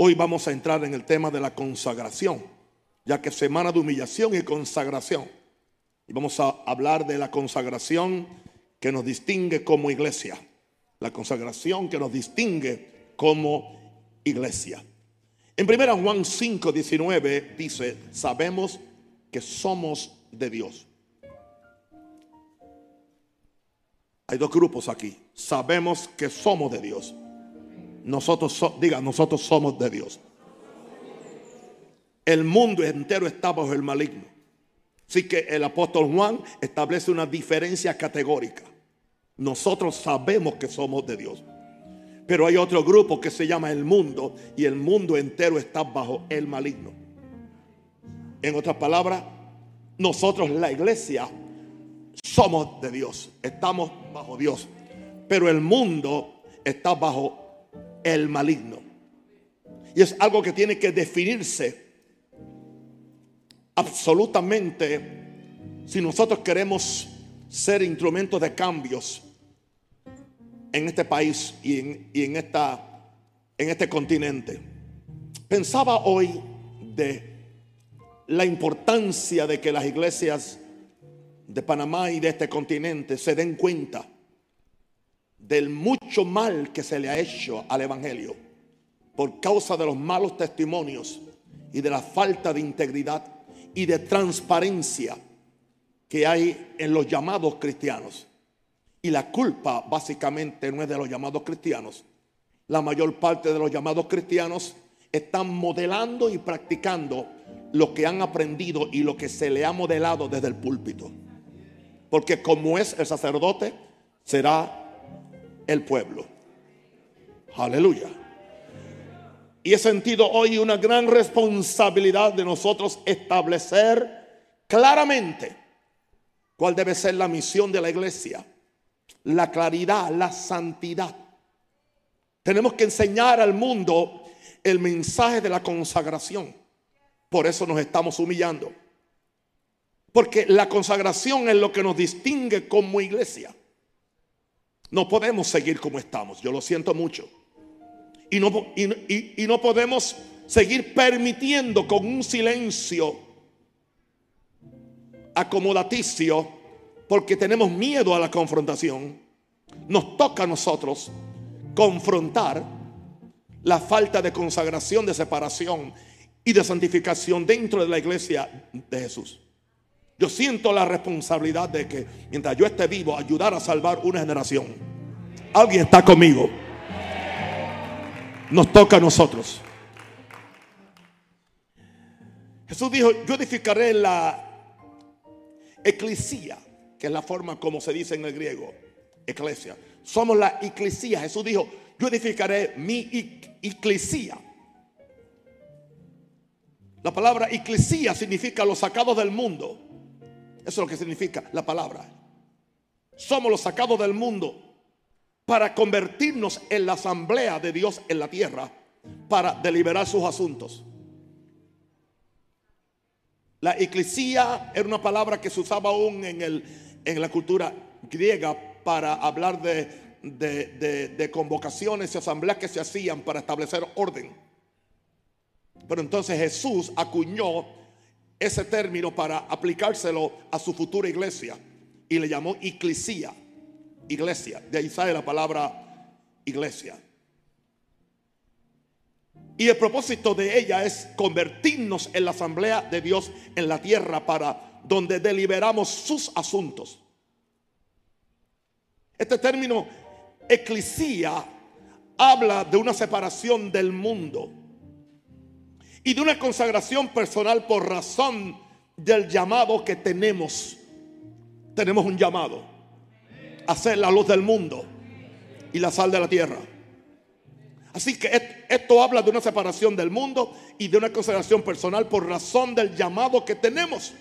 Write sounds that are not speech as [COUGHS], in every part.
Hoy vamos a entrar en el tema de la consagración, ya que semana de humillación y consagración. Y vamos a hablar de la consagración que nos distingue como iglesia. La consagración que nos distingue como iglesia. En 1 Juan 5, 19 dice, sabemos que somos de Dios. Hay dos grupos aquí. Sabemos que somos de Dios. Nosotros, diga, nosotros somos de Dios. El mundo entero está bajo el maligno. Así que el apóstol Juan establece una diferencia categórica. Nosotros sabemos que somos de Dios. Pero hay otro grupo que se llama el mundo y el mundo entero está bajo el maligno. En otras palabras, nosotros la iglesia somos de Dios, estamos bajo Dios. Pero el mundo está bajo el maligno. Y es algo que tiene que definirse absolutamente si nosotros queremos ser instrumentos de cambios en este país y en, esta, en este continente. Pensaba hoy de la importancia de que las iglesias de Panamá y de este continente se den cuenta del mucho mal que se le ha hecho al Evangelio por causa de los malos testimonios y de la falta de integridad y de transparencia que hay en los llamados cristianos. Y la culpa básicamente no es de los llamados cristianos. La mayor parte de los llamados cristianos están modelando y practicando lo que han aprendido y lo que se le ha modelado desde el púlpito. Porque como es el sacerdote, será el pueblo. Aleluya. Y he sentido hoy una gran responsabilidad de nosotros establecer claramente cuál debe ser la misión de la iglesia. La claridad, la santidad. Tenemos que enseñar al mundo el mensaje de la consagración. Por eso nos estamos humillando. Porque la consagración es lo que nos distingue como iglesia. No podemos seguir como estamos, yo lo siento mucho. Y no, y, no podemos seguir permitiendo con un silencio acomodaticio porque tenemos miedo a la confrontación. Nos toca a nosotros confrontar la falta de consagración, de separación y de santificación dentro de la iglesia de Jesús. Yo siento la responsabilidad de que mientras yo esté vivo, ayudar a salvar una generación. Alguien está conmigo. Nos toca a nosotros. Jesús dijo, yo edificaré la eclesía, que es la forma como se dice en el griego, eclesia. Somos la eclesía. Jesús dijo, yo edificaré mi eclesía. La palabra eclesía significa los sacados del mundo. Eso es lo que significa la palabra. Somos los sacados del mundo para convertirnos en la asamblea de Dios en la tierra para deliberar sus asuntos. La eclesía era una palabra que se usaba aún en, el, en la cultura griega para hablar de, de convocaciones y asambleas que se hacían para establecer orden. Pero entonces Jesús acuñó ese término para aplicárselo a su futura iglesia y le llamó iglesia, iglesia. De ahí sale la palabra iglesia. Y el propósito de ella es convertirnos en la asamblea de Dios en la tierra para donde deliberamos sus asuntos. Este término eclesia habla de una separación del mundo y de una consagración personal por razón del llamado que tenemos. Tenemos un llamado a ser la luz del mundo y la sal de la tierra. Así que esto habla de una separación del mundo y de una consagración personal por razón del llamado que tenemos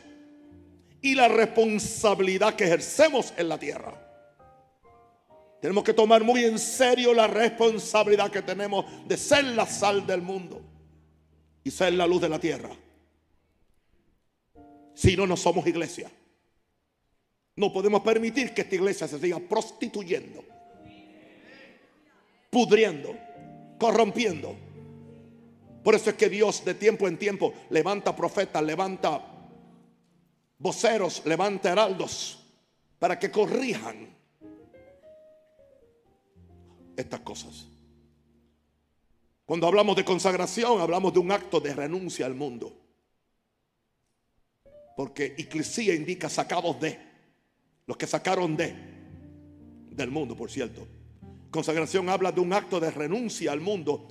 y la responsabilidad que ejercemos en la tierra. Tenemos que tomar muy en serio la responsabilidad que tenemos de ser la sal del mundo y ser la luz de la tierra. Si no, no somos iglesia. No podemos permitir que esta iglesia se siga prostituyendo, pudriendo, corrompiendo. Por eso es que Dios de tiempo en tiempo levanta profetas, levanta voceros, levanta heraldos para que corrijan estas cosas. Cuando hablamos de consagración, hablamos de un acto de renuncia al mundo. Porque eclesía indica sacados de, los que sacaron de, del mundo, por cierto. Consagración habla de un acto de renuncia al mundo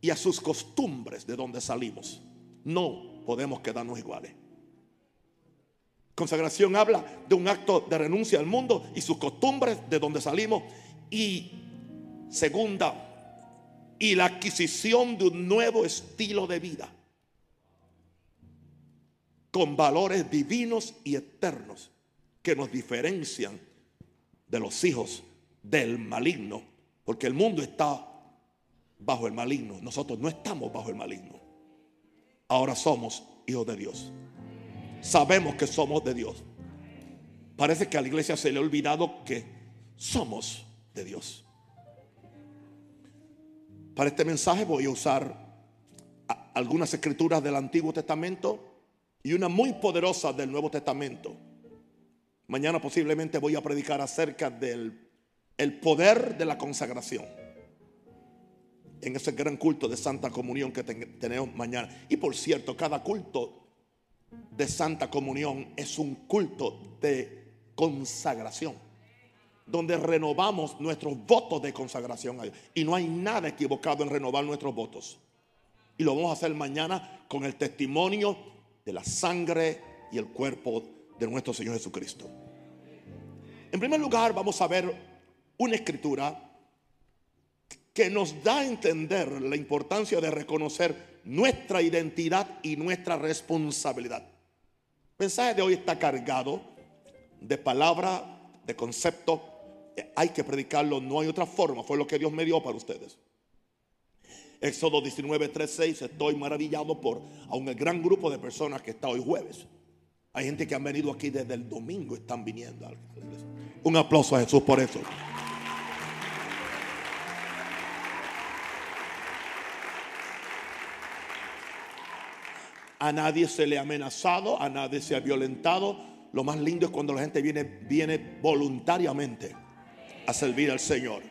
y a sus costumbres de donde salimos. No podemos quedarnos iguales. Consagración habla de un acto de renuncia al mundo y sus costumbres de donde salimos. Y segunda, y la adquisición de un nuevo estilo de vida con valores divinos y eternos que nos diferencian de los hijos del maligno, porque el mundo está bajo el maligno, nosotros no estamos bajo el maligno. Ahora somos hijos de Dios. Sabemos que somos de Dios. Parece que a la iglesia se le ha olvidado que somos de Dios. Para este mensaje voy a usar algunas escrituras del Antiguo Testamento y una muy poderosa del Nuevo Testamento. Mañana posiblemente voy a predicar acerca del el poder de la consagración. En ese gran culto de Santa Comunión que tenemos mañana. Y por cierto, cada culto de Santa Comunión es un culto de consagración donde renovamos nuestros votos de consagración a Dios. Y no hay nada equivocado en renovar nuestros votos. Y lo vamos a hacer mañana con el testimonio de la sangre y el cuerpo de nuestro Señor Jesucristo. En primer lugar, vamos a ver una escritura que nos da a entender la importancia de reconocer nuestra identidad y nuestra responsabilidad. El mensaje de hoy está cargado de palabra, de concepto hay que predicarlo, no hay otra forma, fue lo que Dios me dio para ustedes. Éxodo 19, 3, 6, estoy maravillado por a un gran grupo de personas que está hoy jueves. Hay gente que han venido aquí desde el domingo, están viniendo. Un aplauso a Jesús por eso. A nadie se le ha amenazado, a nadie se ha violentado. Lo más lindo es cuando la gente viene, viene voluntariamente a servir al Señor.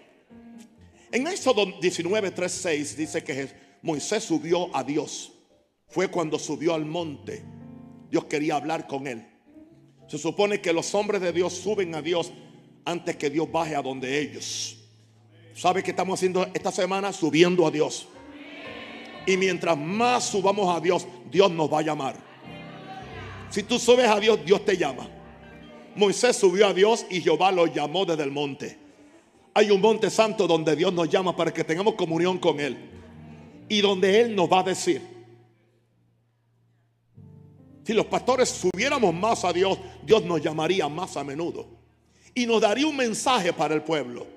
En Éxodo 19, 3, 6 dice que Moisés subió a Dios. Fue cuando subió al monte. Dios quería hablar con él. Se supone que los hombres de Dios suben a Dios antes que Dios baje a donde ellos. ¿Sabe qué estamos haciendo esta semana? Subiendo a Dios. Y mientras más subamos a Dios, Dios nos va a llamar. Si tú subes a Dios, Dios te llama. Moisés subió a Dios y Jehová lo llamó desde el monte. Hay un monte santo donde Dios nos llama para que tengamos comunión con Él. Y donde Él nos va a decir. Si los pastores subiéramos más a Dios, Dios nos llamaría más a menudo. Y nos daría un mensaje para el pueblo.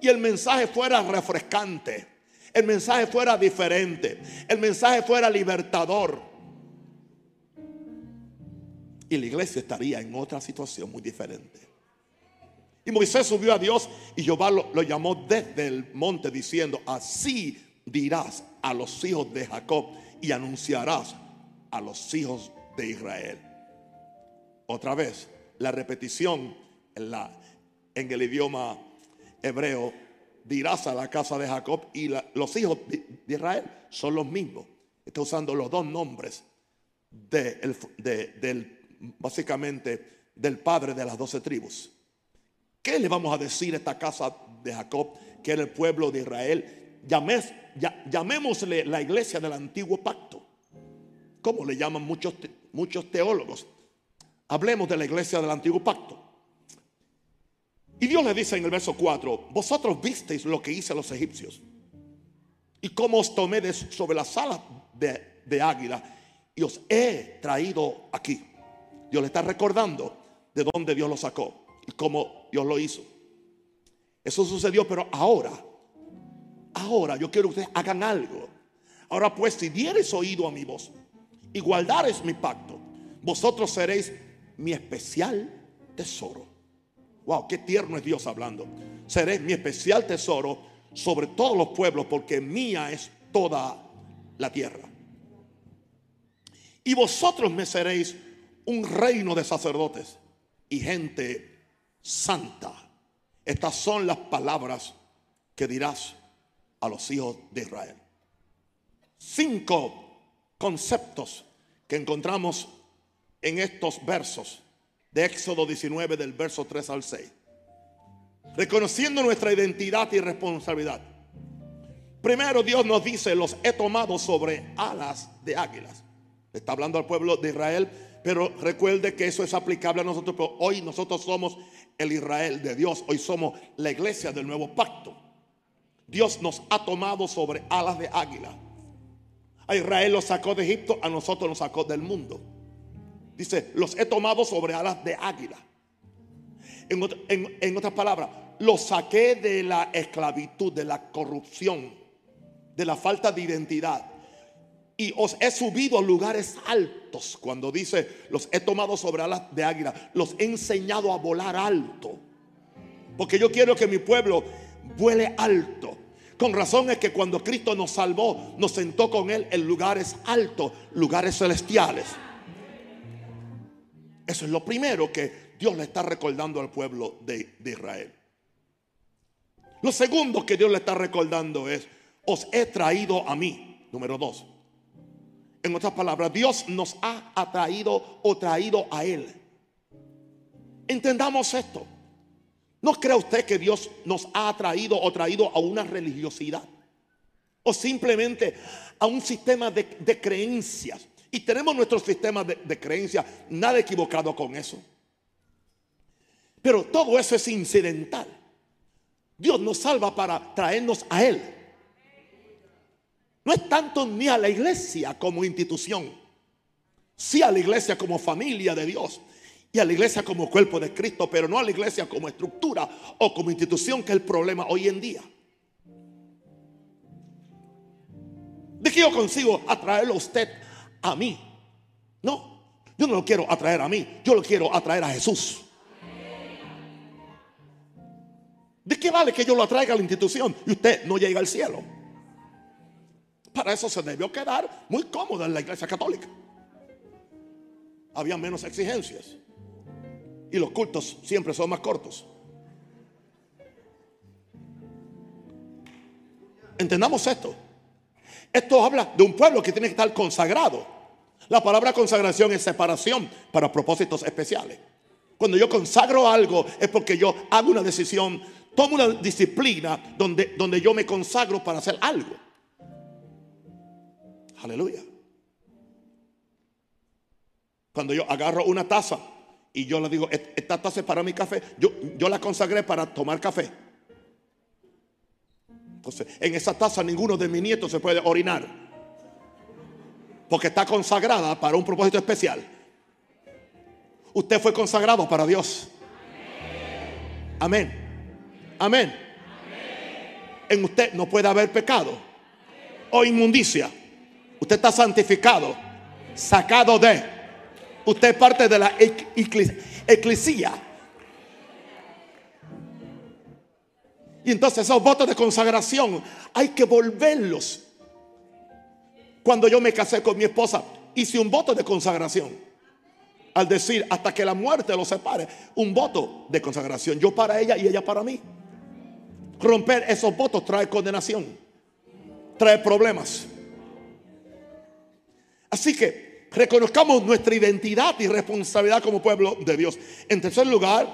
Y el mensaje fuera refrescante. El mensaje fuera diferente. El mensaje fuera libertador. Y la iglesia estaría en otra situación muy diferente. Y Moisés subió a Dios y Jehová lo, llamó desde el monte diciendo, así dirás a los hijos de Jacob y anunciarás a los hijos de Israel. Otra vez, la repetición en, la, en el idioma hebreo, dirás a la casa de Jacob y los hijos de, Israel son los mismos. Está usando los dos nombres de, del, básicamente del padre de las doce tribus. ¿Qué le vamos a decir a esta casa de Jacob, que era el pueblo de Israel? llamémosle la iglesia del antiguo pacto. ¿Cómo le llaman muchos, muchos teólogos? Hablemos de la iglesia del antiguo pacto. Y Dios le dice en el verso 4, vosotros visteis lo que hice a los egipcios y cómo os tomé de sobre las alas de, de águila y os he traído aquí. Dios le está recordando de dónde Dios lo sacó como Dios lo hizo. Eso sucedió, pero ahora, ahora yo quiero que ustedes hagan algo. Ahora pues, si dieres oído a mi voz y guardares mi pacto, vosotros seréis mi especial tesoro. Wow, qué tierno es Dios hablando. Seréis mi especial tesoro sobre todos los pueblos, porque mía es toda la tierra. Y vosotros me seréis un reino de sacerdotes y gente santa. Estas son las palabras que dirás a los hijos de Israel. Cinco conceptos que encontramos en estos versos de Éxodo 19 del verso 3 al 6. Reconociendo nuestra identidad y responsabilidad. Primero Dios nos dice, los he tomado sobre alas de águilas. Está hablando al pueblo de Israel, pero recuerde que eso es aplicable a nosotros. Pero hoy nosotros somos el Israel de Dios. Hoy somos la iglesia del nuevo pacto. Dios nos ha tomado sobre alas de águila. A Israel lo sacó de Egipto, a nosotros nos sacó del mundo. Dice, los he tomado sobre alas de águila. En, en otras palabras, los saqué de la esclavitud, de la corrupción, de la falta de identidad y os he subido a lugares altos. Cuando dice, los he tomado sobre alas de águila, los he enseñado a volar alto. Porque yo quiero que mi pueblo vuele alto. Con razón es que cuando Cristo nos salvó, nos sentó con Él en lugares altos, lugares celestiales. Eso es lo primero que Dios le está recordando al pueblo de, de Israel. Lo segundo que Dios le está recordando es, os he traído a mí. Número dos. En otras palabras, Dios nos ha atraído o traído a Él. Entendamos esto. ¿No cree usted que Dios nos ha atraído o traído a una religiosidad? O simplemente a un sistema de, creencias. Y tenemos nuestro sistema de, de creencias, nada equivocado con eso. Pero todo eso es incidental. Dios nos salva para traernos a Él. No es tanto ni a la iglesia como institución, sí a la iglesia como familia de Dios y a la iglesia como cuerpo de Cristo, pero no a la iglesia como estructura o como institución, que es el problema hoy en día. ¿De qué yo consigo atraerlo a usted a mí? No, yo no lo quiero atraer a mí, yo lo quiero atraer a Jesús. ¿De qué vale que yo lo atraiga a la institución y usted no llega al cielo? Para eso se debió quedar muy cómodo en la iglesia católica. Había menos exigencias. Y los cultos siempre son más cortos. Entendamos esto. Esto habla de un pueblo que tiene que estar consagrado. La palabra consagración es separación para propósitos especiales. Cuando yo consagro algo es porque yo hago una decisión, tomo una disciplina donde, donde yo me consagro para hacer algo. Aleluya. Cuando yo agarro una taza y yo le digo, esta taza es para mi café, yo, yo la consagré para tomar café. Entonces, en esa taza ninguno de mis nietos se puede orinar. Porque está consagrada para un propósito especial. Usted fue consagrado para Dios. Amén. Amén. En usted no puede haber pecado o inmundicia. Usted está santificado, sacado de. Usted es parte de la eclesía. Y entonces esos votos de consagración hay que volverlos. Cuando yo me casé con mi esposa, hice un voto de consagración. Al decir, hasta que la muerte los separe, un voto de consagración. Yo para ella y ella para mí. Romper esos votos trae condenación, trae problemas. Así que reconozcamos nuestra identidad y responsabilidad como pueblo de Dios. En tercer lugar,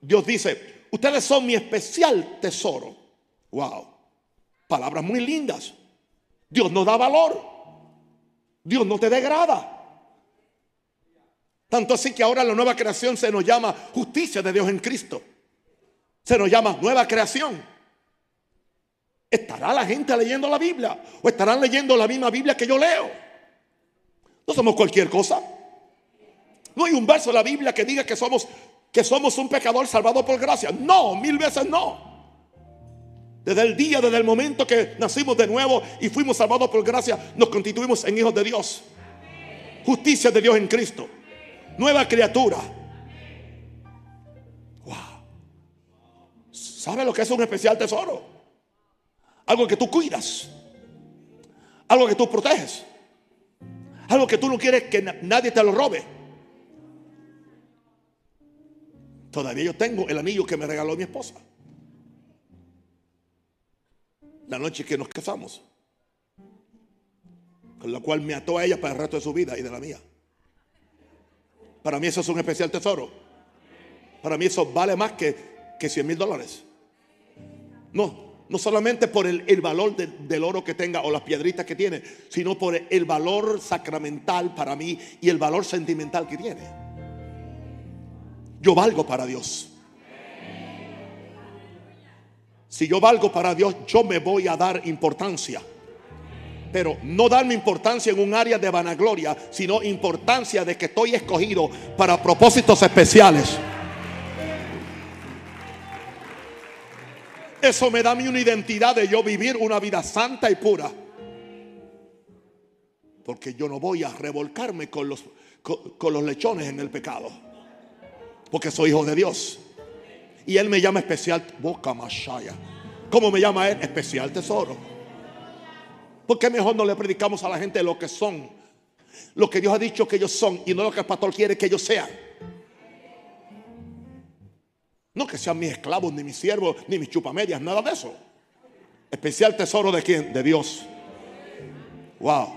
Dios dice, ustedes son mi especial tesoro. Wow. Palabras muy lindas. Dios no da valor. Dios no te degrada. Tanto así que ahora la nueva creación se nos llama justicia de Dios en Cristo. Se nos llama nueva creación. ¿Estará la gente leyendo la Biblia? ¿O estarán leyendo la misma Biblia que yo leo? No somos cualquier cosa. No hay un verso en la Biblia que diga que somos, que somos un pecador salvado por gracia. No, mil veces no. Desde el día, desde el momento que nacimos de nuevo y fuimos salvados por gracia, nos constituimos en hijos de Dios. Justicia de Dios en Cristo. Nueva criatura. Wow. ¿Sabe lo que es un especial tesoro? Algo que tú cuidas. Algo que tú proteges. Algo que tú no quieres que nadie te lo robe. Todavía yo tengo el anillo que me regaló mi esposa. La noche que nos casamos. Con la cual me ató a ella para el resto de su vida y de la mía. Para mí eso es un especial tesoro. Para mí eso vale más que, que 100 mil dólares. No, no solamente por el, valor del oro que tenga o las piedritas que tiene, sino por el valor sacramental para mí y el valor sentimental que tiene. Yo valgo para Dios. Si yo valgo para Dios, yo me voy a dar importancia. Pero no darme importancia en un área de vanagloria, sino importancia de que estoy escogido para propósitos especiales. Eso me da a mí una identidad de yo vivir una vida santa y pura. Porque yo no voy a revolcarme con los, con, los lechones en el pecado. Porque soy hijo de Dios. Y Él me llama especial boca mashaya. ¿Cómo me llama Él? Especial tesoro. ¿Por qué mejor no le predicamos a la gente lo que son? Lo que Dios ha dicho que ellos son y no lo que el pastor quiere que ellos sean. No que sean mis esclavos, ni mis siervos, ni mis chupamedias, nada de eso. Especial tesoro de quién? De Dios. Wow.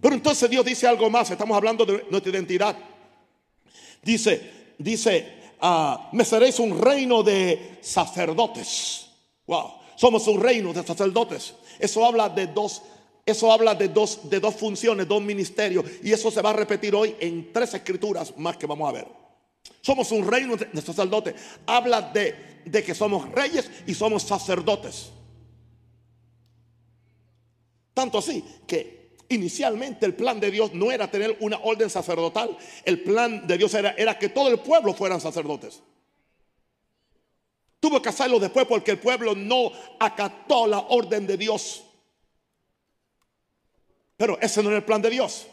Pero entonces Dios dice algo más. Estamos hablando de nuestra identidad. Dice, dice, ah, me seréis un reino de sacerdotes. Wow. Somos un reino de sacerdotes. Eso habla de dos eso habla de dos, de dos funciones, dos ministerios. Y eso se va a repetir hoy en tres escrituras más que vamos a ver. Somos un reino de sacerdotes. Habla de, de que somos reyes y somos sacerdotes. Tanto así que inicialmente el plan de Dios no era tener una orden sacerdotal. El plan de Dios era, era que todo el pueblo fueran sacerdotes. Tuvo que hacerlo después porque el pueblo no acató la orden de Dios. Pero ese no era el plan de Dios.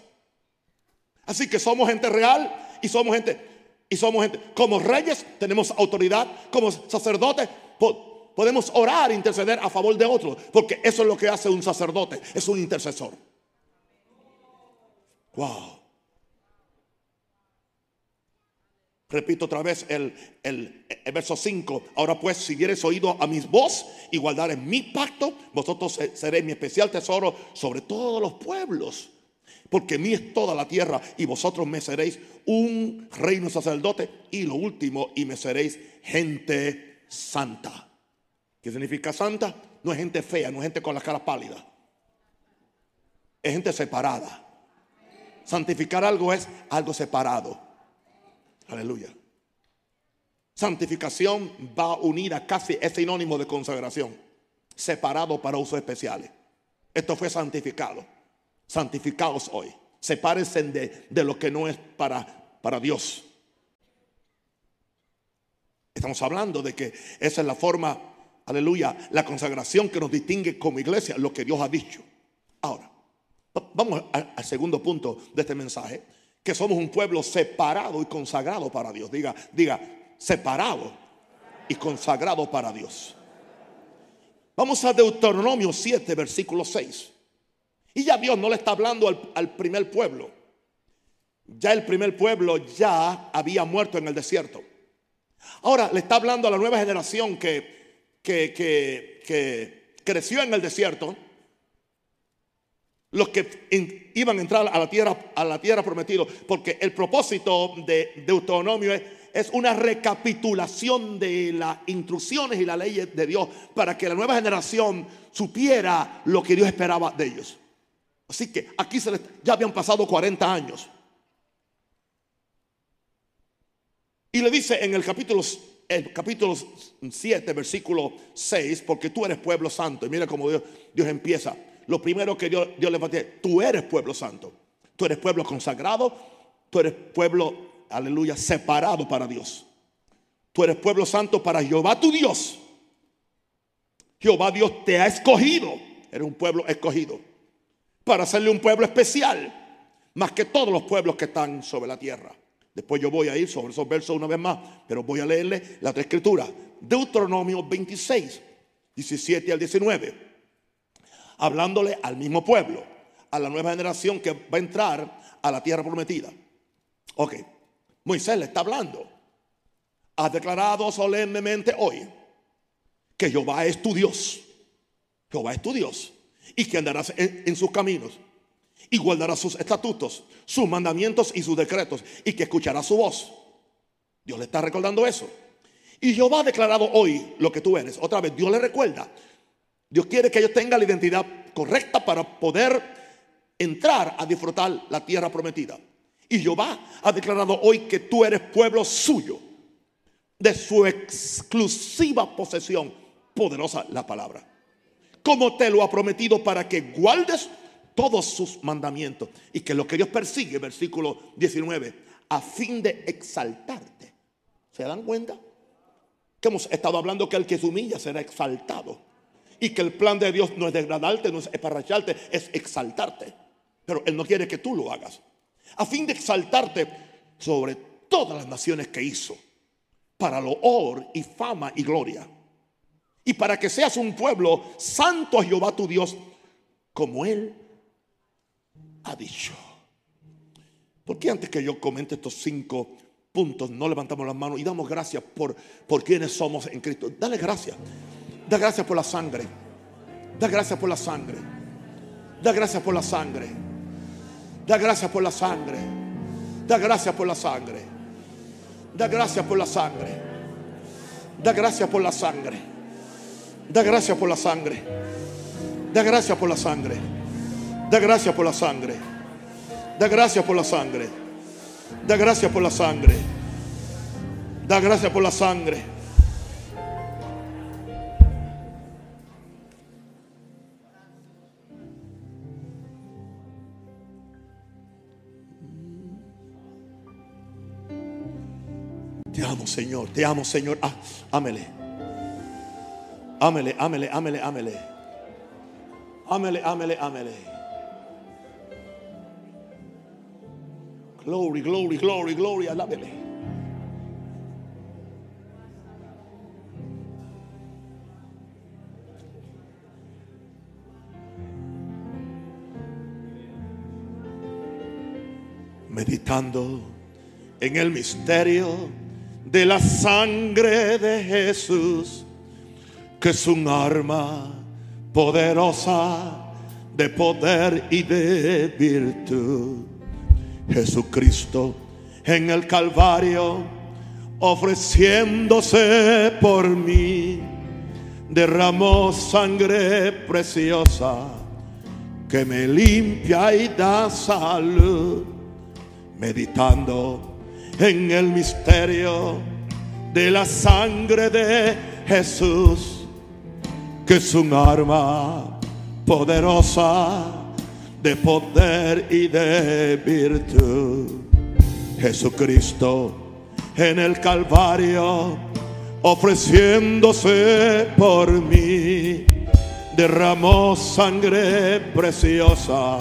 Así que somos gente real y somos gente y somos gente, como reyes tenemos autoridad, como sacerdotes podemos orar, interceder a favor de otros, porque eso es lo que hace un sacerdote, es un intercesor. Wow. Repito otra vez el, el, verso 5. Ahora pues, si hubieres oído a mis voz y guardares mi pacto, vosotros seréis mi especial tesoro sobre todos los pueblos porque mí es toda la tierra y vosotros me seréis un reino sacerdote y lo último, y me seréis gente santa. ¿Qué significa santa? No es gente fea, no es gente con la cara pálida. Es gente separada. Santificar algo es algo separado. Aleluya. Santificación va unida, casi es sinónimo de consagración. Separado para usos especiales. Esto fue santificado santificados hoy. Sepárense de, de lo que no es para, para Dios. Estamos hablando de que esa es la forma, aleluya, la consagración que nos distingue como iglesia, lo que Dios ha dicho. Ahora, vamos al segundo punto de este mensaje, que somos un pueblo separado y consagrado para Dios. Diga, diga, separado y consagrado para Dios. Vamos a Deuteronomio 7, versículo 6. Y ya Dios no le está hablando al, primer pueblo. Ya el primer pueblo ya había muerto en el desierto. Ahora le está hablando a la nueva generación que, creció en el desierto. Los que iban a entrar a la tierra, a la tierra prometida. Porque el propósito de Deuteronomio es, es una recapitulación de las instrucciones y las leyes de Dios para que la nueva generación supiera lo que Dios esperaba de ellos. Así que aquí ya habían pasado 40 años. Y le dice en el capítulo, el capítulo 7, versículo 6, porque tú eres pueblo santo. Y mira cómo Dios, Dios empieza. Lo primero que Dios, Dios le va a decir, tú eres pueblo santo. Tú eres pueblo consagrado. Tú eres pueblo, aleluya, separado para Dios. Tú eres pueblo santo para Jehová tu Dios. Jehová Dios te ha escogido. Eres un pueblo escogido para hacerle un pueblo especial, más que todos los pueblos que están sobre la tierra. Después yo voy a ir sobre esos versos una vez más, pero voy a leerle la otra escritura. Deuteronomio 26, 17 al 19. hablándole al mismo pueblo, a la nueva generación que va a entrar a la tierra prometida. Ok, Moisés le está hablando. Ha declarado solemnemente hoy que Jehová es tu Dios. Jehová es tu Dios. Y que andarás en, sus caminos. Y guardarás sus estatutos, sus mandamientos y sus decretos. Y que escuchará su voz. Dios le está recordando eso. Y Jehová ha declarado hoy lo que tú eres. Otra vez, Dios le recuerda. Dios quiere que ellos tengan la identidad correcta para poder entrar a disfrutar la tierra prometida. Y Jehová ha declarado hoy que tú eres pueblo suyo, de su exclusiva posesión. Poderosa la palabra. Como te lo ha prometido para que guardes todos sus mandamientos y que lo que Dios persigue, versículo 19, a fin de exaltarte. ¿Se dan cuenta? Que hemos estado hablando que el que se humilla será exaltado. Y que el plan de Dios no es degradarte, no es esparracharte, es exaltarte. Pero Él no quiere que tú lo hagas. A fin de exaltarte sobre todas las naciones que hizo. Para loor y fama y gloria. Y para que seas un pueblo santo a Jehová tu Dios, como Él ha dicho. ¿Por qué antes que yo comente estos cinco puntos no levantamos las manos y damos gracias por, por quienes somos en Cristo? Dale gracias. Da gracias por la sangre. Da gracias por la sangre. Da gracias por la sangre. Da gracias por la sangre. Da gracias por la sangre. Da gracias por la sangre. Da gracias por la sangre. Da gracias por la sangre. Da gracias por la sangre. Da gracias por la sangre. Da gracias por la sangre. Da gracias por la sangre. Da gracias por la sangre. Te amo, Señor. Te amo, Señor. Ah, ámele. Ámele, ámele, ámele, ámele. Ámele, ámele, ámele. Glory, glory, glory, glory. Alábele. Meditando en el misterio de la sangre de Jesús, que es un arma poderosa de poder y de virtud. Jesucristo en el Calvario, ofreciéndose por mí, derramó sangre preciosa que me limpia y da salud, meditando en el misterio de la sangre de Jesús, que es un arma poderosa de poder y de virtud. Jesucristo en el Calvario, ofreciéndose por mí, derramó sangre preciosa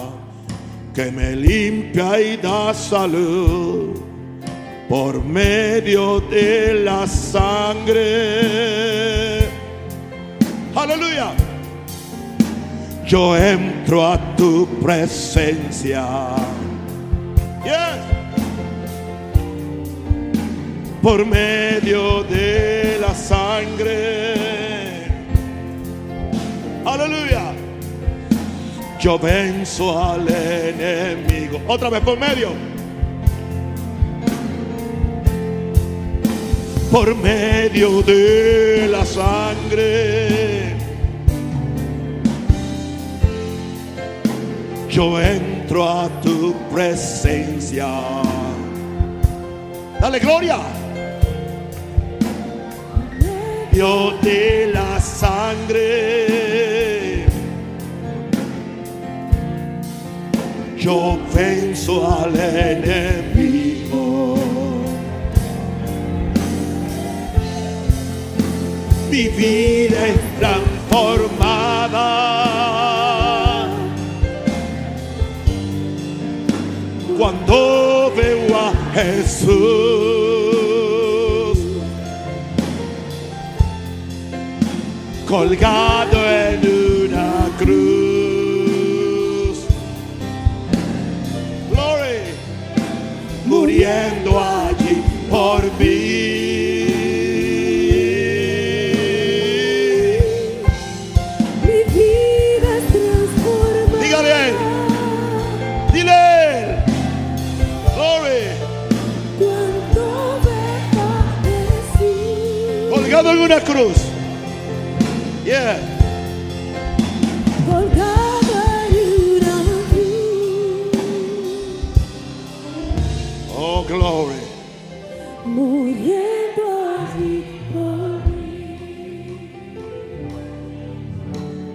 que me limpia y da salud por medio de la sangre. Aleluya. Yo entro a tu presencia. Yes. Por medio de la sangre. Aleluya. Yo venzo al enemigo. Otra vez por medio por medio de la sangre. Yo entro a tu presencia. Dale gloria. Yo de la sangre. Yo venzo al enemigo. mi vida transformada. cuando veo a Jesús colgado en una cruz. Glory, muriendo allí por mí. Una cruz. Yeah. Oh, glory.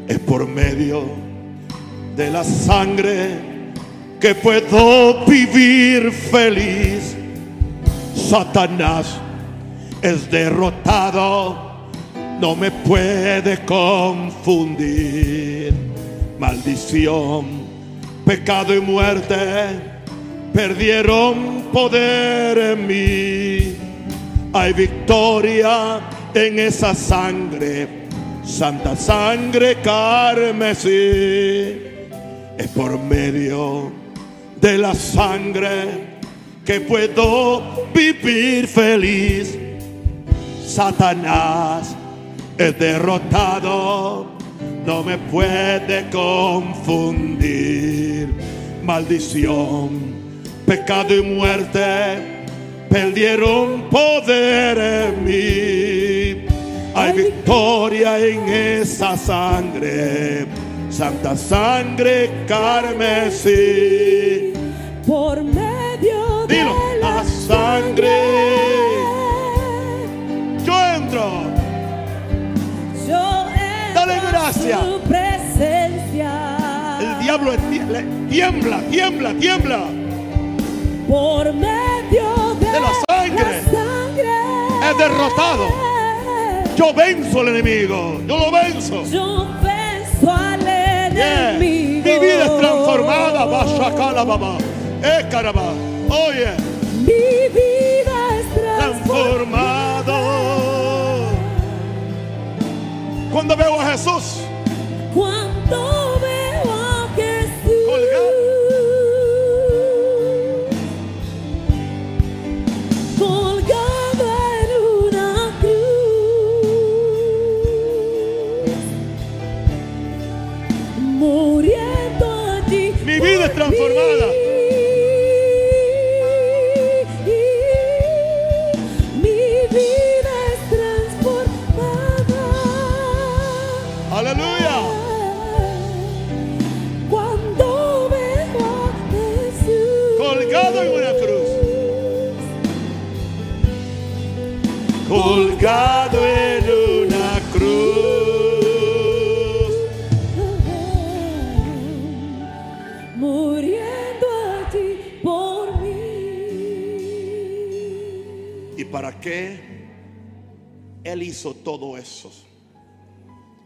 Es por medio de la sangre que puedo vivir feliz. Satanás es derrotado, no me puede confundir. Maldición, pecado y muerte perdieron poder en mí. Hay victoria en esa sangre, santa sangre carmesí. Es por medio de la sangre que puedo vivir feliz. Satanás es derrotado, no me puede confundir. Maldición, pecado y muerte perdieron poder en mí. Hay victoria en esa sangre, santa sangre carmesí. Por medio Dilo, de la sangre. Dale gracias. El diablo tiembla, tiembla, tiembla. Por medio de, la sangre. Es derrotado. Yo venzo al enemigo. Yo lo venzo. Yo venzo al enemigo. Mi vida es transformada. Bashakala baba. Caramba. Oye, Mi vida es transformada. Cuando veo a Jesús,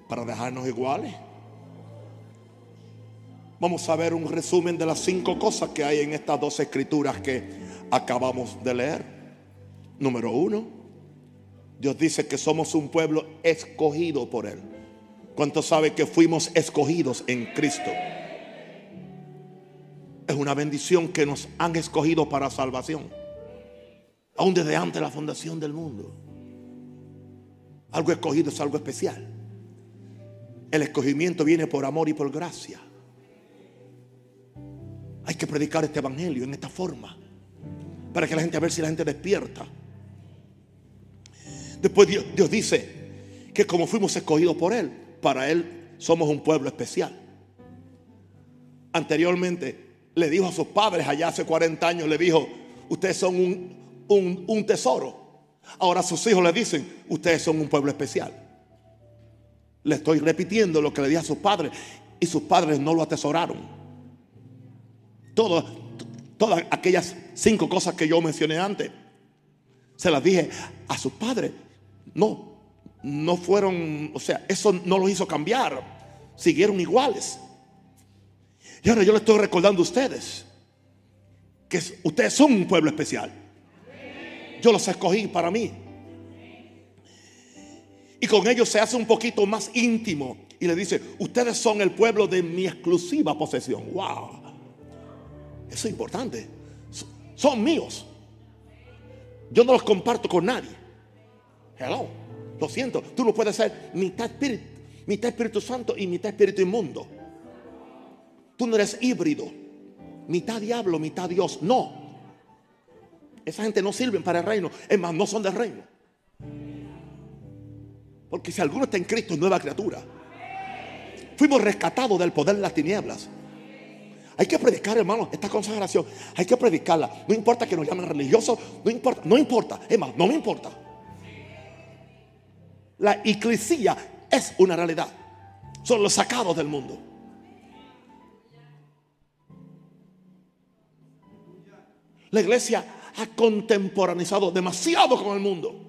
¿Para dejarnos iguales? Vamos a ver un resumen de las cinco cosas que hay en estas dos escrituras que acabamos de leer. Número uno, Dios dice que somos un pueblo escogido por Él. ¿Cuántos saben que fuimos escogidos en Cristo? Es una bendición que nos han escogido para salvación aún desde antes de la fundación del mundo. Algo escogido es algo especial. El escogimiento viene por amor y por gracia. Hay que predicar este evangelio en esta forma para que la gente a ver si la gente despierta. Después Dios, dice que como fuimos escogidos por Él, para Él somos un pueblo especial. Anteriormente le dijo a sus padres allá hace 40 años, le dijo, ustedes son un- un tesoro. Ahora sus hijos le dicen, ustedes son un pueblo especial. Le estoy repitiendo lo que le dije a sus padres y sus padres no lo atesoraron. Todas aquellas cinco cosas que yo mencioné antes, se las dije a sus padres. No, no fueron, o sea, eso no los hizo cambiar. Siguieron iguales. Y ahora yo le estoy recordando a ustedes que es- ustedes son un pueblo especial. Yo los escogí para mí. Y con ellos se hace un poquito más íntimo. Y le dice, ustedes son el pueblo de mi exclusiva posesión. Wow. Eso es importante. So- Son míos. Yo no los comparto con nadie. Hello. Lo siento. Tú no puedes ser mitad espíritu, mitad Espíritu Santo y mitad Espíritu inmundo. Tú no eres híbrido. Mitad diablo, mitad Dios. No. Esa gente no sirve para el reino. Es más, no son del reino. Porque si alguno está en Cristo, nueva criatura. Fuimos rescatados del poder de las tinieblas. Hay que predicar, hermano, esta consagración. Hay que predicarla. No importa que nos llamen religiosos. No importa. No importa. Es más, no me importa. La iglesia es una realidad. Son los sacados del mundo. La iglesia ha contemporanizado demasiado con el mundo.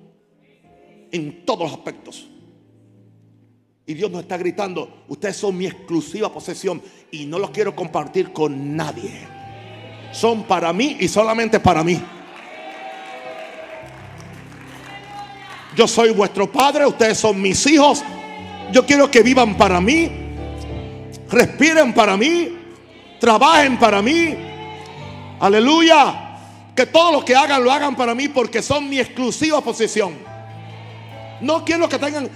En todos los aspectos. Y Dios nos está gritando, ustedes son mi exclusiva posesión y no los quiero compartir con nadie. Son para mí y solamente para mí. Yo soy vuestro padre, ustedes son mis hijos. Yo quiero que vivan para mí, respiren para mí, trabajen para mí. Aleluya. Que todo lo que hagan lo hagan para mí porque son mi exclusiva posesión. No quiero que tengan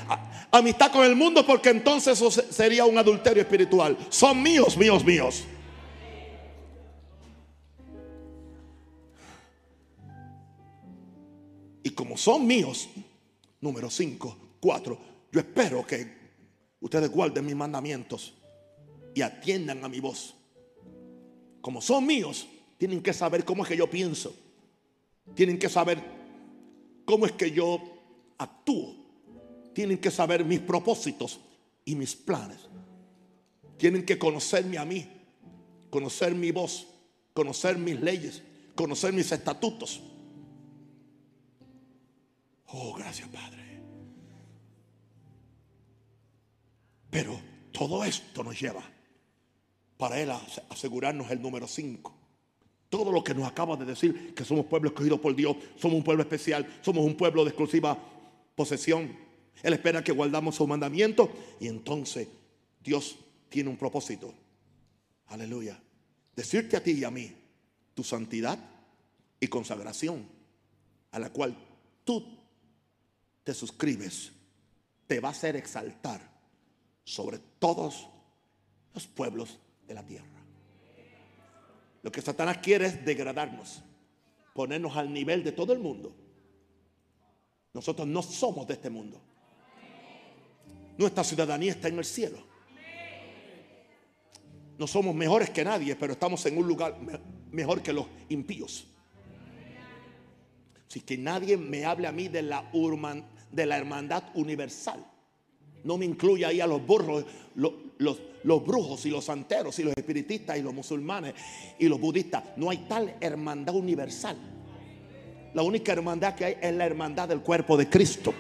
amistad con el mundo porque entonces eso sería un adulterio espiritual. Son míos, míos, míos. Y como son míos, número 5, 4, yo espero que ustedes guarden mis mandamientos y atiendan a mi voz. Como son míos, tienen que saber cómo es que yo pienso. Tienen que saber cómo es que yo actúo tienen que saber mis propósitos y mis planes. Tienen que conocerme a mí, conocer mi voz, conocer mis leyes, conocer mis estatutos. Oh, gracias Padre. Pero todo esto nos lleva para Él a asegurarnos el número 5. Todo lo que nos acaba de decir, que somos pueblo escogido por Dios, somos un pueblo especial, somos un pueblo de exclusiva posesión. Él espera que guardamos sus mandamientos y entonces Dios tiene un propósito. Aleluya. Decirte a ti y a mí tu santidad y consagración a la cual tú te suscribes te va a hacer exaltar sobre todos los pueblos de la tierra. Lo que Satanás quiere es degradarnos, ponernos al nivel de todo el mundo. Nosotros no somos de este mundo. Nuestra ciudadanía está en el cielo. No somos mejores que nadie, pero estamos en un lugar mejor que los impíos. Así que nadie me hable a mí de la, hermandad universal. No me incluye ahí a los burros, los, los, brujos y los santeros y los espiritistas y los musulmanes y los budistas. No hay tal hermandad universal. La única hermandad que hay es la hermandad del cuerpo de Cristo.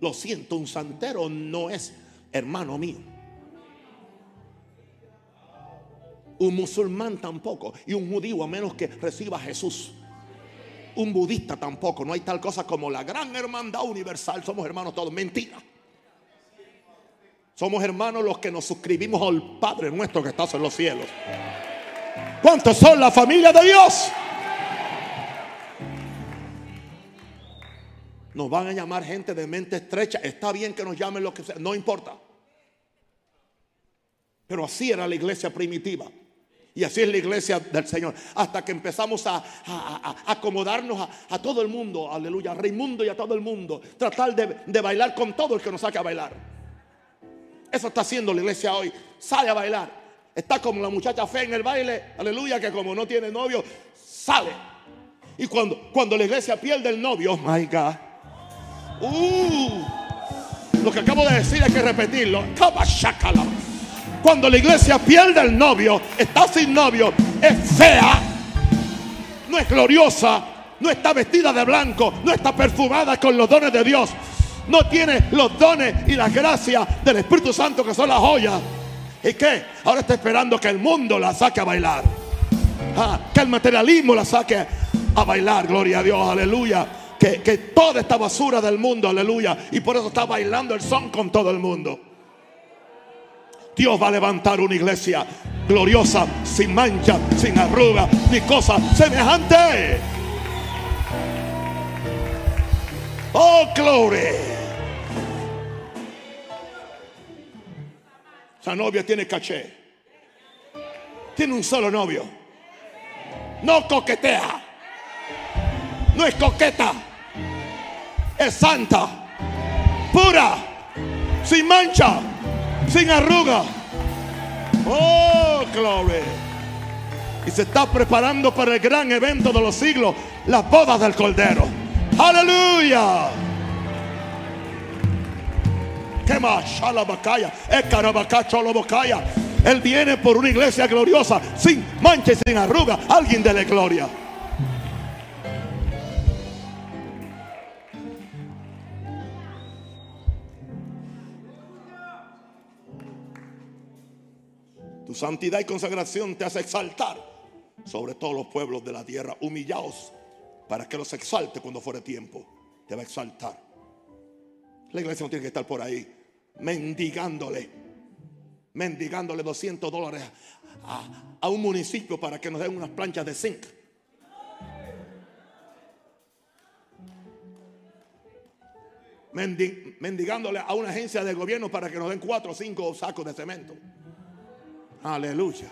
Lo siento, un santero no es hermano mío. Un musulmán tampoco. Y un judío a menos que reciba a Jesús. Un budista tampoco. No hay tal cosa como la gran hermandad universal. Somos hermanos todos. Mentira. Somos hermanos los que nos suscribimos al Padre nuestro que está en los cielos. ¿Cuántos son la familia de Dios? Nos van a llamar gente de mente estrecha. Está bien que nos llamen lo que sea, no importa. Pero así era la iglesia primitiva. Y así es la iglesia del Señor. Hasta que empezamos a, acomodarnos a, todo el mundo. Aleluya. A Raimundo y a todo el mundo. Tratar de, de bailar con todo el que nos saque a bailar. Eso está haciendo la iglesia hoy. Sale a bailar. Está como la muchacha fe en el baile. Aleluya. Que como no tiene novio, sale. Y cuando, cuando la iglesia pierde el novio, oh my God. Uh, lo que acabo de decir hay que repetirlo. Cuando la iglesia pierde el novio, está sin novio, es fea, no es gloriosa, no está vestida de blanco, no está perfumada con los dones de Dios, no tiene los dones y las gracias del Espíritu Santo que son las joyas. ¿Y qué? Ahora está esperando que el mundo la saque a bailar. Ah, que el materialismo la saque a bailar. Gloria a Dios, aleluya que, toda esta basura del mundo, aleluya. Y por eso está bailando el son con todo el mundo. Dios va a levantar una iglesia gloriosa, sin mancha, sin arruga, ni cosa semejante. Oh, gloria. Esa novia tiene caché. Tiene un solo novio. No coquetea. No es coqueta. Es santa. Pura. Sin mancha. Sin arruga. Oh, gloria. Y se está preparando para el gran evento de los siglos. Las bodas del Cordero. Aleluya. ¿Qué más? Cholobokaya. Él viene por una iglesia gloriosa, sin mancha y sin arruga. Alguien dele gloria. Santidad y consagración te hace exaltar sobre todos los pueblos de la tierra, humillaos para que los exalte cuando fuere tiempo. Te va a exaltar. La iglesia no tiene que estar por ahí mendigándole, mendigándole 200 dólares a, a un municipio para que nos den unas planchas de zinc. Mendi- mendigándole a una agencia de gobierno para que nos den cuatro o cinco sacos de cemento. Aleluya.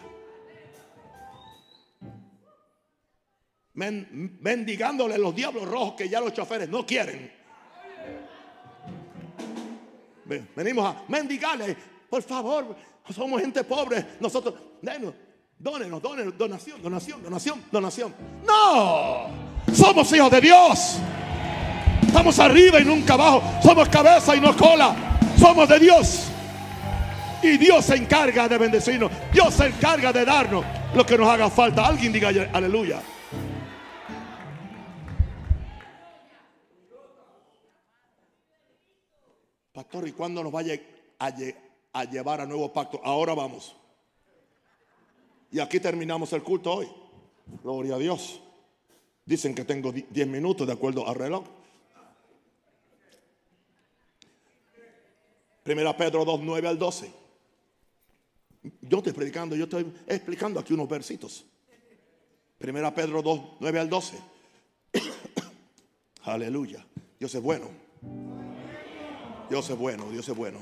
Men- mendigándole los diablos rojos que ya los choferes no quieren. Ven- Venimos a mendigarle, por favor, somos gente pobre, nosotros, denos, dónenos, dónenos, donación, donación, donación, donación. No, somos hijos de Dios. Estamos arriba y nunca abajo, somos cabeza y no cola, somos de Dios. Y Dios se encarga de bendecirnos, Dios se encarga de darnos lo que nos haga falta. Alguien diga aleluya. Pastor, ¿y cuándo nos vaya a, a llevar a nuevo pacto? Ahora vamos. Y aquí terminamos el culto hoy. Gloria a Dios. Dicen que tengo di- 10 minutos de acuerdo al reloj. Primera Pedro 2, 9 al 12. Yo estoy predicando, yo estoy explicando aquí unos versitos. Primera Pedro 2, 9 al 12. [COUGHS] Aleluya. Dios es bueno. Dios es bueno, Dios es bueno.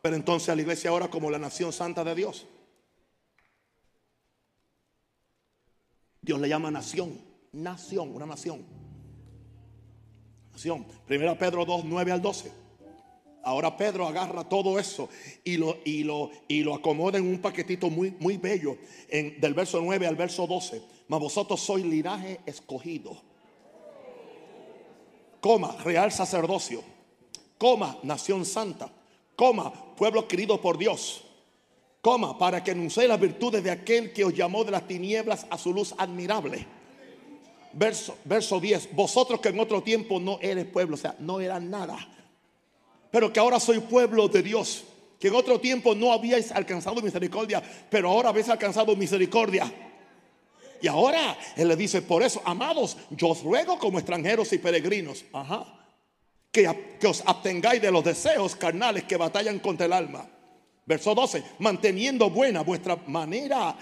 Pero entonces a la iglesia ahora como la nación santa de Dios. Dios le llama nación, nación, una nación. Nación. Primera Pedro 2, 9 al 12. Ahora Pedro agarra todo eso y lo, y lo, y lo acomoda en un paquetito muy, muy bello, en, del verso 9 al verso 12. Mas vosotros sois linaje escogido. Coma, real sacerdocio, coma, nación santa, coma, pueblo querido por Dios, coma, para que anunciéis las virtudes de aquel que os llamó de las tinieblas a su luz admirable. Verso, verso 10, vosotros que en otro tiempo no eres pueblo, o sea, no eran nada, pero que ahora soy pueblo de Dios, que en otro tiempo no habíais alcanzado misericordia, pero ahora habéis alcanzado misericordia. Y ahora Él le dice, por eso, amados, yo os ruego como extranjeros y peregrinos, ajá, que, que os abstengáis de los deseos carnales que batallan contra el alma. Verso 12, manteniendo buena vuestra manera,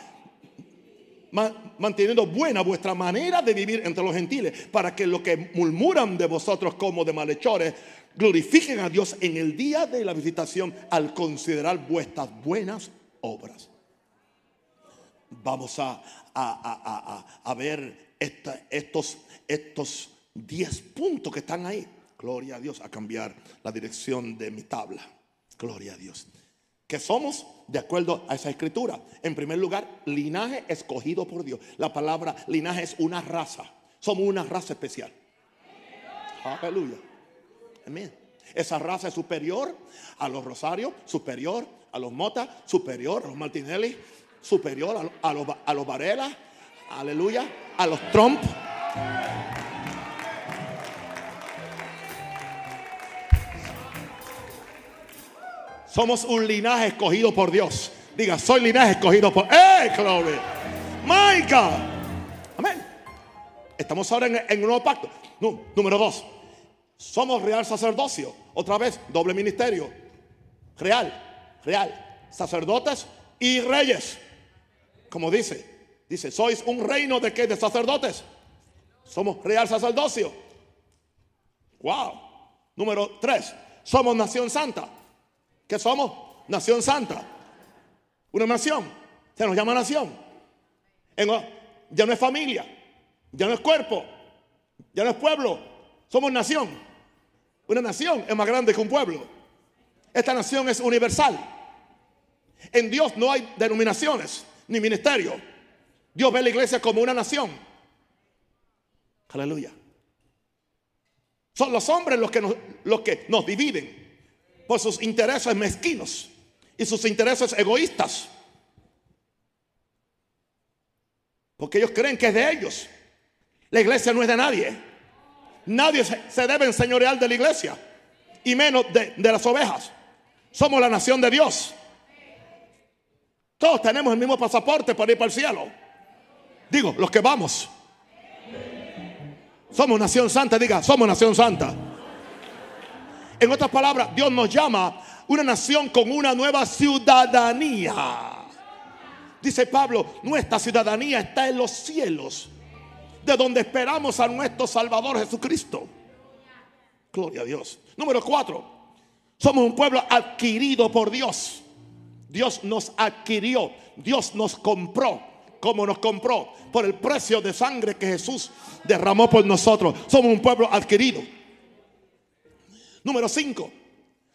ma- manteniendo buena vuestra manera de vivir entre los gentiles, para que los que murmuran de vosotros como de malhechores, glorifiquen a Dios en el día de la visitación al considerar vuestras buenas obras vamos a, a- a- a- ver estos, estos 10 puntos que están ahí. Gloria a Dios, a cambiar la dirección de mi tabla. Gloria a Dios. Que somos de acuerdo a esa escritura. En primer lugar, linaje escogido por Dios. La palabra linaje es una raza. Somos una raza especial. Aleluya. Amén. Esa raza es superior a los Rosarios, superior a los Mota, superior a los Martinelli, superior a, lo- a los, a los Varela, aleluya, a los Trump. Somos un linaje escogido por Dios. Diga, soy linaje escogido por. ¡Eh, gloria! ¡My God! Amén. Estamos ahora en, un nuevo pacto. Número dos. Somos real sacerdocio. Otra vez, doble ministerio. Real. real, sacerdotes y reyes. Como dice, dice, sois un reino de qué? De sacerdotes. Somos real sacerdocio. Wow. Número tres, somos nación santa. ¿Qué somos? Nación santa. Una nación. Se nos llama nación. En- ya no es familia, ya no es cuerpo, ya no es pueblo. Somos nación. Una nación es más grande que un pueblo. Esta nación es universal. En Dios no hay denominaciones ni ministerio. Dios ve la iglesia como una nación. Aleluya. Son los hombres los que nos, los que nos dividen por sus intereses mezquinos y sus intereses egoístas. Porque ellos creen que es de ellos. La iglesia no es de nadie. Nadie se, debe enseñorear de la iglesia. Y menos de, de las ovejas. Somos la nación de Dios. Todos tenemos el mismo pasaporte para ir para el cielo. Digo, los que vamos. Somos nación santa, diga, somos nación santa. En otras palabras, Dios nos llama una nación con una nueva ciudadanía. Dice Pablo, nuestra ciudadanía está en los cielos, de donde esperamos a nuestro Salvador Jesucristo. Gloria a Dios. Número cuatro, somos un pueblo adquirido por Dios. Dios nos adquirió, Dios nos compró, como nos compró, por el precio de sangre que Jesús derramó por nosotros. Somos un pueblo adquirido. Número 5.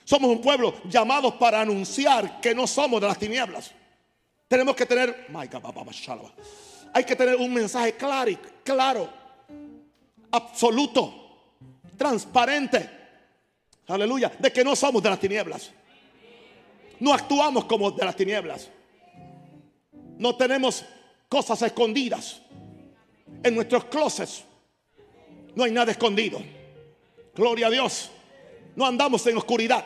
Somos un pueblo llamados para anunciar que no somos de las tinieblas. Tenemos que tener, hay que tener un mensaje claro, claro, absoluto, transparente, aleluya, de que no somos de las tinieblas. No actuamos como de las tinieblas. No tenemos cosas escondidas. En nuestros closets no hay nada escondido. Gloria a Dios. No andamos en oscuridad.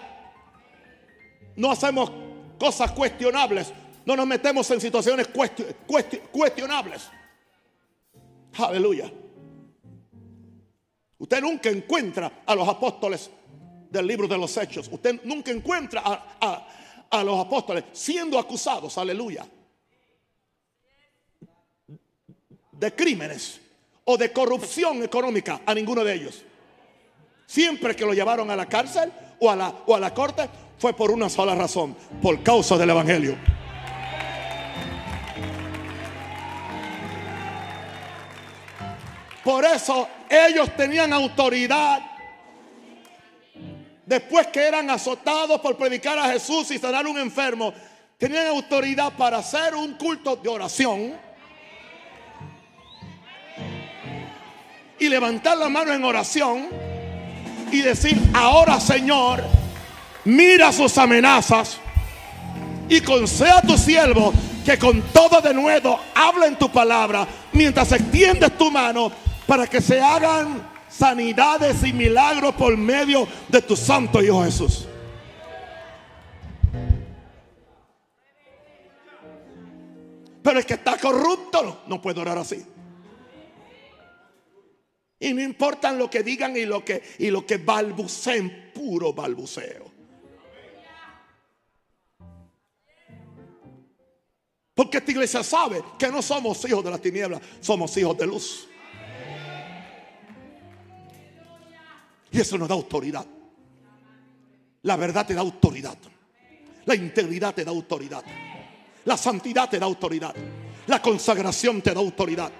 No hacemos cosas cuestionables. No nos metemos en situaciones cuesti- cuesti- cuestionables. Aleluya. Usted nunca encuentra a los apóstoles del libro de los hechos. Usted nunca encuentra a, a- a los apóstoles siendo acusados. Aleluya. De crímenes o de corrupción económica a ninguno de ellos. Siempre que lo llevaron a la cárcel o a la, o a la corte fue por una sola razón, por causa del Evangelio. Por eso ellos tenían autoridad. Después que eran azotados por predicar a Jesús y sanar un enfermo, tenían autoridad para hacer un culto de oración y levantar la mano en oración y decir, ahora Señor, mira sus amenazas y conceda a tu siervo que con todo de nuevo habla en tu palabra mientras extiendes tu mano para que se hagan sanidades y milagros por medio de tu santo Hijo Jesús. Pero el que está corrupto no, puede orar así. Y no importa lo que digan y lo que, y lo que balbuceen, puro balbuceo. Porque esta iglesia sabe que no somos hijos de las tinieblas, somos hijos de luz. Eso nos da autoridad. La verdad te da autoridad. La integridad te da autoridad. La santidad te da autoridad. La consagración te da autoridad.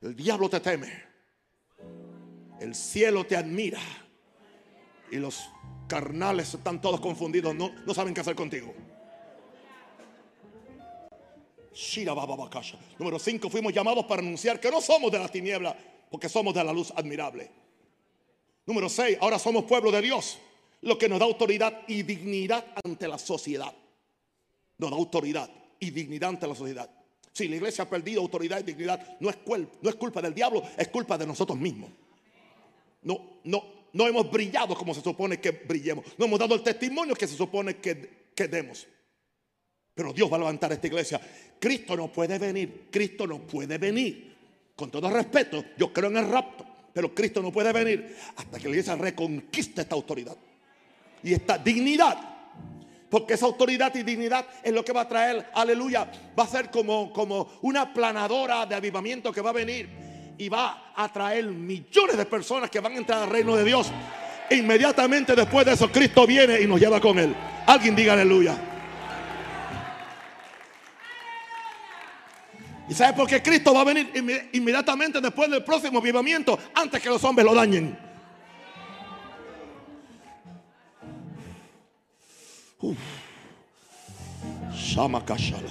El diablo te teme. El cielo te admira. Y los carnales están todos confundidos. No, no saben qué hacer contigo. Número 5. Fuimos llamados para anunciar que no somos de las tinieblas, porque somos de la luz admirable. Número 6. Ahora somos pueblo de Dios, lo que nos da autoridad y dignidad ante la sociedad. Nos da autoridad y dignidad ante la sociedad. Si la iglesia ha perdido autoridad y dignidad, no es, culpa del diablo, es culpa de nosotros mismos. No, no, no hemos brillado como se supone que brillemos. No hemos dado el testimonio que se supone que demos. Pero Dios va a levantar esta iglesia. Cristo no puede venir. Cristo no puede venir. Con todo respeto, yo creo en el rapto. Pero Cristo no puede venir hasta que la iglesia reconquiste esta autoridad. y esta dignidad. Porque esa autoridad y dignidad es lo que va a traer, aleluya, va a ser como, como una planadora de avivamiento que va a venir y va a traer millones de personas que van a entrar al reino de Dios. Inmediatamente después de eso, Cristo viene y nos lleva con él. Alguien diga aleluya. ¿Y sabe por qué Cristo va a venir inme- inmediatamente después del próximo avivamiento antes que los hombres lo dañen? Shama kashala.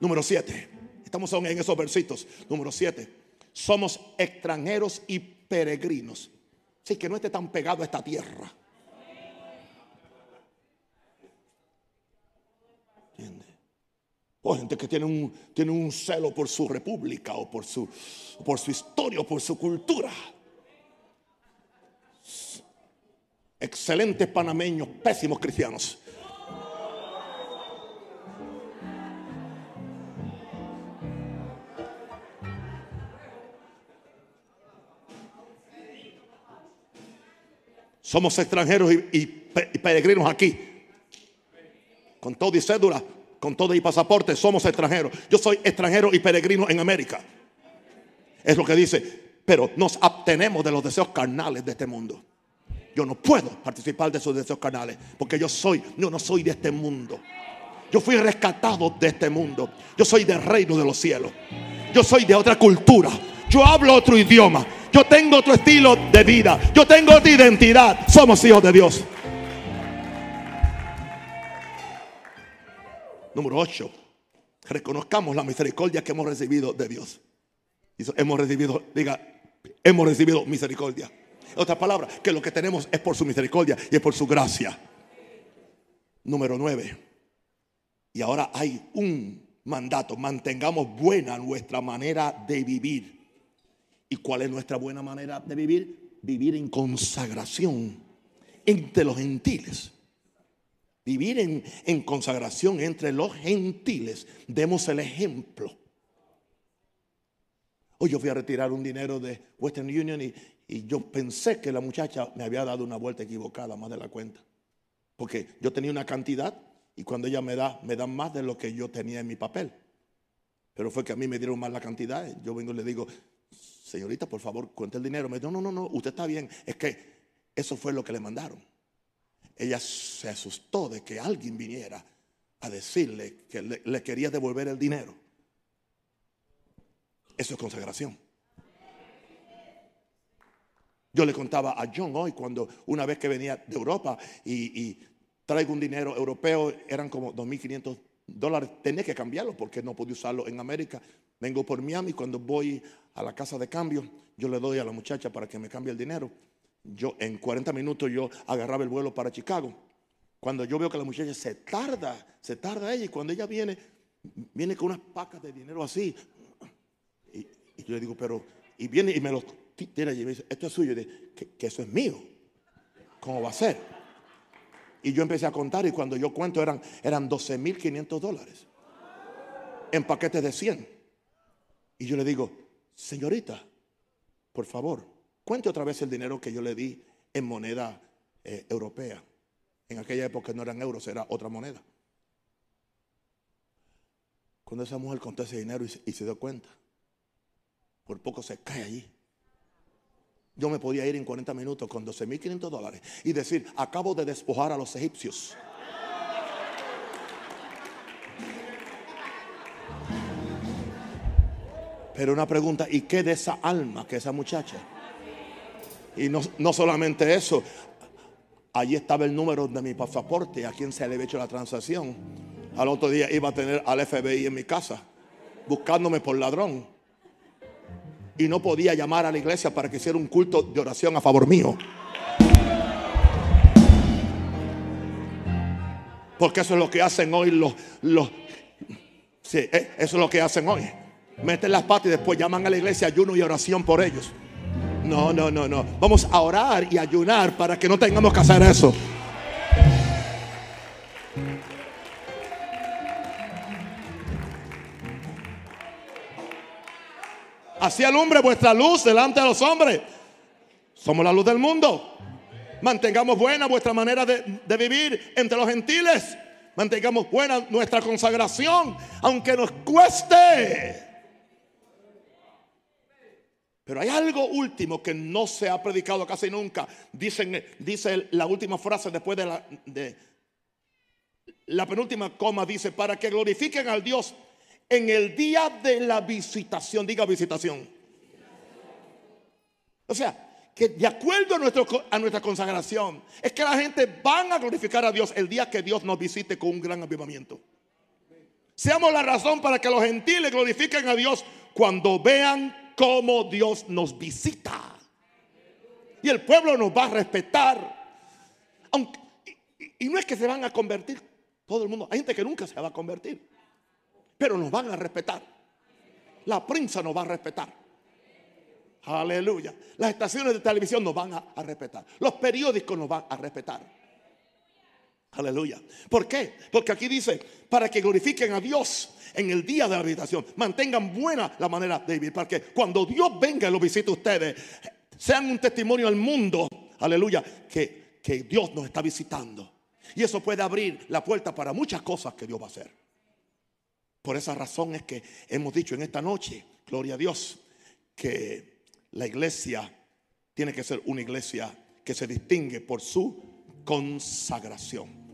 Número 7. Estamos aún en esos versitos. Número 7. Somos extranjeros y peregrinos. Así que no esté tan pegado a esta tierra. O gente que tiene un, tiene un celo por su república o por su, por su historia o por su cultura. Excelentes panameños, pésimos cristianos. Somos extranjeros y, y pe- y peregrinos aquí. Con todo y cédula, con todo y pasaporte, somos extranjeros. Yo soy extranjero y peregrino en América. Es lo que dice. Pero nos abstenemos de los deseos carnales de este mundo. Yo no puedo participar de esos deseos carnales. Porque yo soy, yo no soy de este mundo. Yo fui rescatado de este mundo. Yo soy del reino de los cielos. Yo soy de otra cultura. Yo hablo otro idioma. Yo tengo otro estilo de vida. Yo tengo otra identidad. Somos hijos de Dios. Número 8. Reconozcamos la misericordia que hemos recibido de Dios. Hemos recibido, diga, hemos recibido misericordia. En otras palabras, que lo que tenemos es por su misericordia y es por su gracia. Número 9. Y ahora hay un mandato. Mantengamos buena nuestra manera de vivir. ¿Y cuál es nuestra buena manera de vivir? Vivir en consagración entre los gentiles. Vivir en, en consagración entre los gentiles. Demos el ejemplo. Hoy yo fui a retirar un dinero de Western Union y, y yo pensé que la muchacha me había dado una vuelta equivocada, más de la cuenta. Porque yo tenía una cantidad y cuando ella me da, me dan más de lo que yo tenía en mi papel. Pero fue que a mí me dieron más la cantidad. Yo vengo y le digo, señorita, por favor, cuente el dinero. Me dijo, no, no, no, usted está bien. Es que eso fue lo que le mandaron. Ella se asustó de que alguien viniera a decirle que le, quería devolver el dinero. Eso es consagración. Yo le contaba a John hoy cuando una vez que venía de Europa y, y traigo un dinero europeo, eran como 2.500 dólares. Tenía que cambiarlo porque no podía usarlo en América. Vengo por Miami, cuando voy a la casa de cambio, yo le doy a la muchacha para que me cambie el dinero. Yo en 40 minutos yo agarraba el vuelo para Chicago. Cuando yo veo que la muchacha se tarda, se tarda ella y cuando ella viene, viene con unas pacas de dinero así. Y, y yo le digo, pero, y viene y me lo ti- tira y me dice, esto es suyo. Y digo, que, que eso es mío. ¿Cómo va a ser? Y yo empecé a contar y cuando yo cuento eran, eran 12.500 dólares en paquetes de 100. Y yo le digo, señorita, por favor, cuente otra vez el dinero que yo le di en moneda eh, europea. En aquella época no eran euros, era otra moneda. Cuando esa mujer contó ese dinero y y se dio cuenta, por poco se cae allí. Yo me podía ir en 40 minutos con 12.500 dólares y decir, acabo de despojar a los egipcios. Pero una pregunta, ¿y qué de esa alma que esa muchacha? Y no, no solamente eso, allí estaba el número de mi pasaporte, a quien se le había hecho la transacción. Al otro día iba a tener al FBI en mi casa, buscándome por ladrón. Y no podía llamar a la iglesia para que hiciera un culto de oración a favor mío. Porque eso es lo que hacen hoy los... los sí, eh, eso es lo que hacen hoy. Meten las patas y después llaman a la iglesia ayuno y oración por ellos. No, no, no, no. Vamos a orar y ayunar para que no tengamos que hacer eso. Así alumbre vuestra luz delante de los hombres. Somos la luz del mundo. Mantengamos buena vuestra manera de, de vivir entre los gentiles. Mantengamos buena nuestra consagración, aunque nos cueste. Pero hay algo último que no se ha predicado casi nunca. Dice la última frase después de la, penúltima coma. Dice, para que glorifiquen al Dios en el día de la visitación. Diga visitación. O sea, que de acuerdo a, a nuestra consagración, es que la gente van a glorificar a Dios el día que Dios nos visite con un gran avivamiento. Seamos la razón para que los gentiles glorifiquen a Dios cuando vean cómo Dios nos visita. Y el pueblo nos va a respetar. Y, no es que se van a convertir todo el mundo. Hay gente que nunca se va a convertir. Pero nos van a respetar. La prensa nos va a respetar. Aleluya. Las estaciones de televisión nos van a respetar. Los periódicos nos van a respetar. Aleluya. ¿Por qué? Porque aquí dice, para que glorifiquen a Dios en el día de la visitación. Mantengan buena la manera de vivir. Para que cuando Dios venga y lo visite a ustedes, sean un testimonio al mundo. Aleluya. Que, que Dios nos está visitando. Y eso puede abrir la puerta para muchas cosas que Dios va a hacer. Por esa razón es que hemos dicho en esta noche, gloria a Dios, que la iglesia tiene que ser una iglesia que se distingue por su consagración.